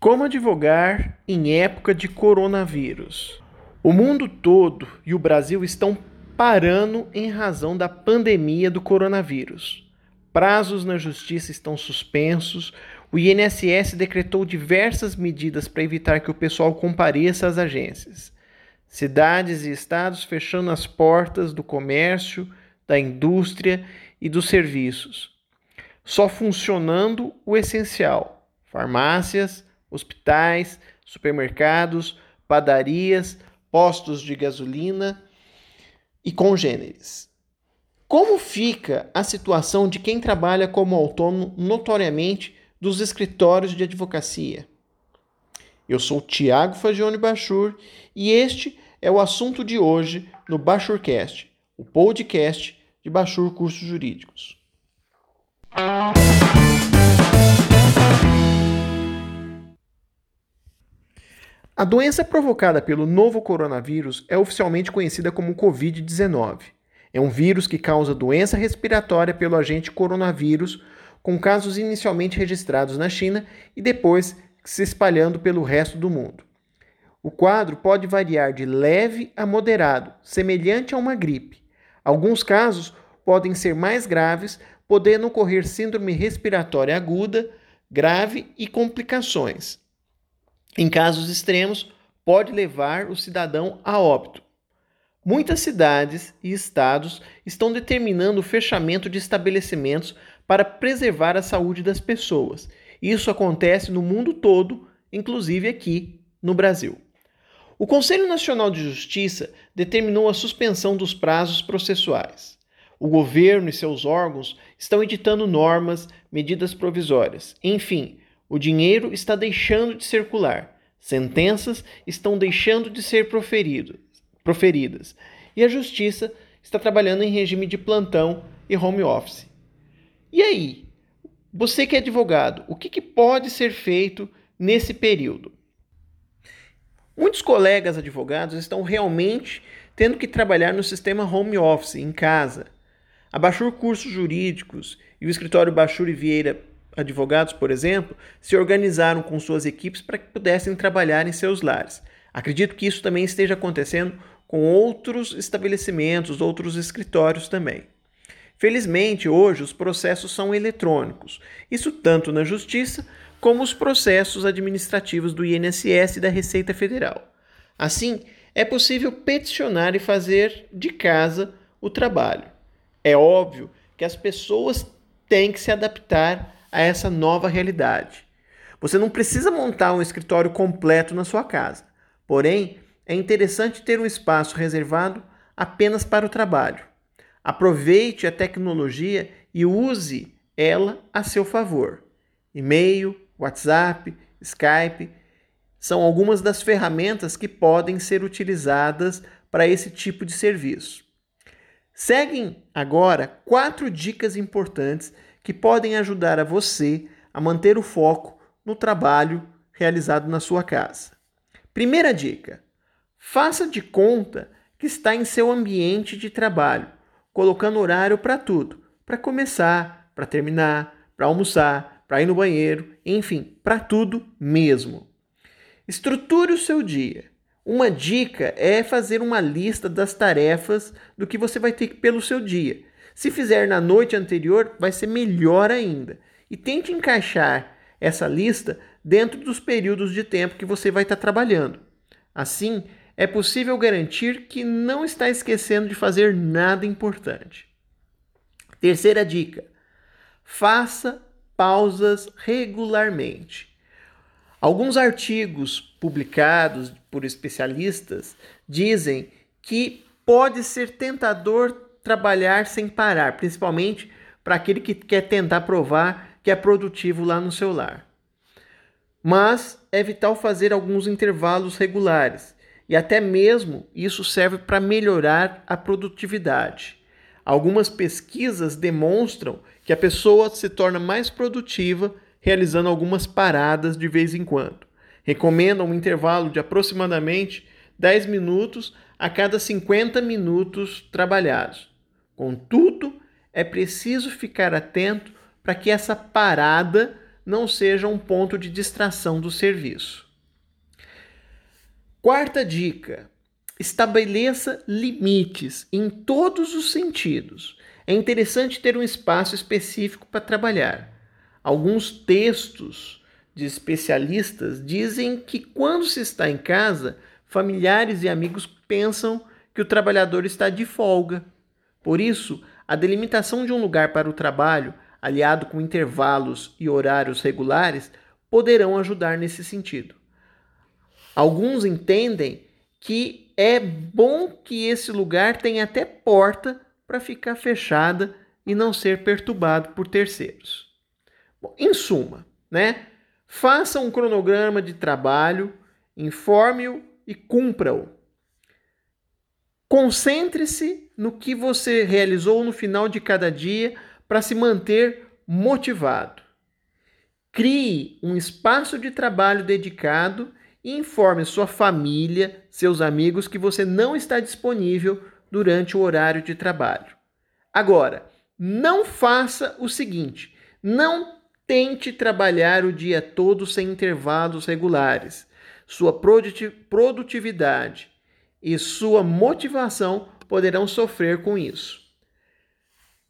Como advogar em época de coronavírus? O mundo todo e o Brasil estão parando em razão da pandemia do coronavírus. Prazos na justiça estão suspensos. O INSS decretou diversas medidas para evitar que o pessoal compareça às agências. Cidades e estados fechando as portas do comércio, da indústria e dos serviços. Só funcionando o essencial: farmácias, hospitais, supermercados, padarias, postos de gasolina e congêneres. Como fica a situação de quem trabalha como autônomo notoriamente dos escritórios de advocacia? Eu sou Tiago Fagione Bachur e este é o assunto de hoje no Bachurcast, o podcast de Bachur Cursos Jurídicos. A doença provocada pelo novo coronavírus é oficialmente conhecida como Covid-19. É um vírus que causa doença respiratória pelo agente coronavírus, com casos inicialmente registrados na China e depois se espalhando pelo resto do mundo. O quadro pode variar de leve a moderado, semelhante a uma gripe. Alguns casos podem ser mais graves, podendo ocorrer síndrome respiratória aguda, grave e complicações. Em casos extremos, pode levar o cidadão a óbito. Muitas cidades e estados estão determinando o fechamento de estabelecimentos para preservar a saúde das pessoas. Isso acontece no mundo todo, inclusive aqui no Brasil. O Conselho Nacional de Justiça determinou a suspensão dos prazos processuais. O governo e seus órgãos estão editando normas, medidas provisórias, enfim, o dinheiro está deixando de circular, sentenças estão deixando de ser proferidas e a justiça está trabalhando em regime de plantão e home office. E aí? Você que é advogado, o que, que pode ser feito nesse período? Muitos colegas advogados estão realmente tendo que trabalhar no sistema home office, em casa. A Bachur Cursos Jurídicos e o escritório Bachur e Vieira advogados, por exemplo, se organizaram com suas equipes para que pudessem trabalhar em seus lares. Acredito que isso também esteja acontecendo com outros estabelecimentos, outros escritórios também. Felizmente, hoje os processos são eletrônicos, isso tanto na Justiça como os processos administrativos do INSS e da Receita Federal. Assim, é possível peticionar e fazer de casa o trabalho. É óbvio que as pessoas têm que se adaptar a essa nova realidade. Você não precisa montar um escritório completo na sua casa, porém, é interessante ter um espaço reservado apenas para o trabalho. Aproveite a tecnologia e use ela a seu favor. E-mail, WhatsApp, Skype são algumas das ferramentas que podem ser utilizadas para esse tipo de serviço. Seguem agora quatro dicas importantes que podem ajudar a você a manter o foco no trabalho realizado na sua casa. Primeira dica: faça de conta que está em seu ambiente de trabalho, colocando horário para tudo, para começar, para terminar, para almoçar, para ir no banheiro, enfim, para tudo mesmo. Estruture o seu dia. Uma dica é fazer uma lista das tarefas do que você vai ter pelo seu dia se fizer na noite anterior, vai ser melhor ainda. E tente encaixar essa lista dentro dos períodos de tempo que você vai estar trabalhando. Assim, é possível garantir que não está esquecendo de fazer nada importante. Terceira dica: faça pausas regularmente. Alguns artigos publicados por especialistas dizem que pode ser tentador trabalhar sem parar, principalmente para aquele que quer tentar provar que é produtivo lá no seu lar. Mas é vital fazer alguns intervalos regulares e até mesmo isso serve para melhorar a produtividade. Algumas pesquisas demonstram que a pessoa se torna mais produtiva realizando algumas paradas de vez em quando. Recomendam um intervalo de aproximadamente 10 minutos a cada 50 minutos trabalhados. Contudo, é preciso ficar atento para que essa parada não seja um ponto de distração do serviço. Quarta dica: estabeleça limites em todos os sentidos. É interessante ter um espaço específico para trabalhar. Alguns textos de especialistas dizem que quando se está em casa, familiares e amigos pensam que o trabalhador está de folga. Por isso, a delimitação de um lugar para o trabalho, aliado com intervalos e horários regulares, poderão ajudar nesse sentido. Alguns entendem que é bom que esse lugar tenha até porta para ficar fechada e não ser perturbado por terceiros. Bom, em suma, né? Faça um cronograma de trabalho, informe-o e cumpra-o. Concentre-se no que você realizou no final de cada dia para se manter motivado. Crie um espaço de trabalho dedicado e informe sua família, seus amigos que você não está disponível durante o horário de trabalho. Agora, não faça o seguinte: não tente trabalhar o dia todo sem intervalos regulares. Sua produtividade e sua motivação poderão sofrer com isso.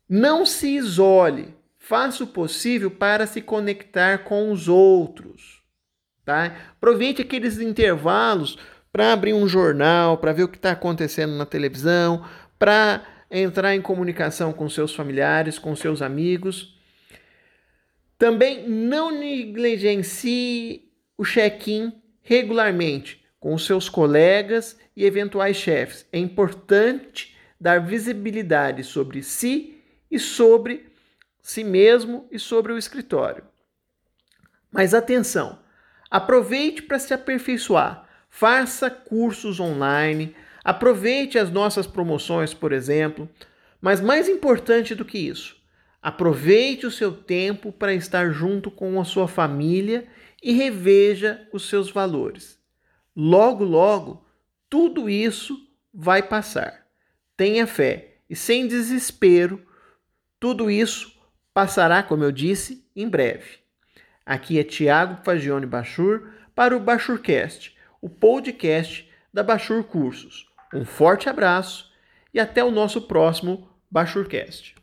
Não se isole, faça o possível para se conectar com os outros. Tá? Aproveite aqueles intervalos para abrir um jornal, para ver o que está acontecendo na televisão, para entrar em comunicação com seus familiares, com seus amigos. Também não negligencie o check-in regularmente com seus colegas e eventuais chefes. É importante dar visibilidade sobre si e sobre si mesmo e sobre o escritório. Mas atenção, aproveite para se aperfeiçoar. Faça cursos online, aproveite as nossas promoções, por exemplo. Mas mais importante do que isso, aproveite o seu tempo para estar junto com a sua família e reveja os seus valores. Logo, logo, tudo isso vai passar. Tenha fé e sem desespero, tudo isso passará, como eu disse, em breve. Aqui é Tiago Fagione Bachur para o Bachurcast, o podcast da Bachur Cursos. Um forte abraço e até o nosso próximo Bachurcast.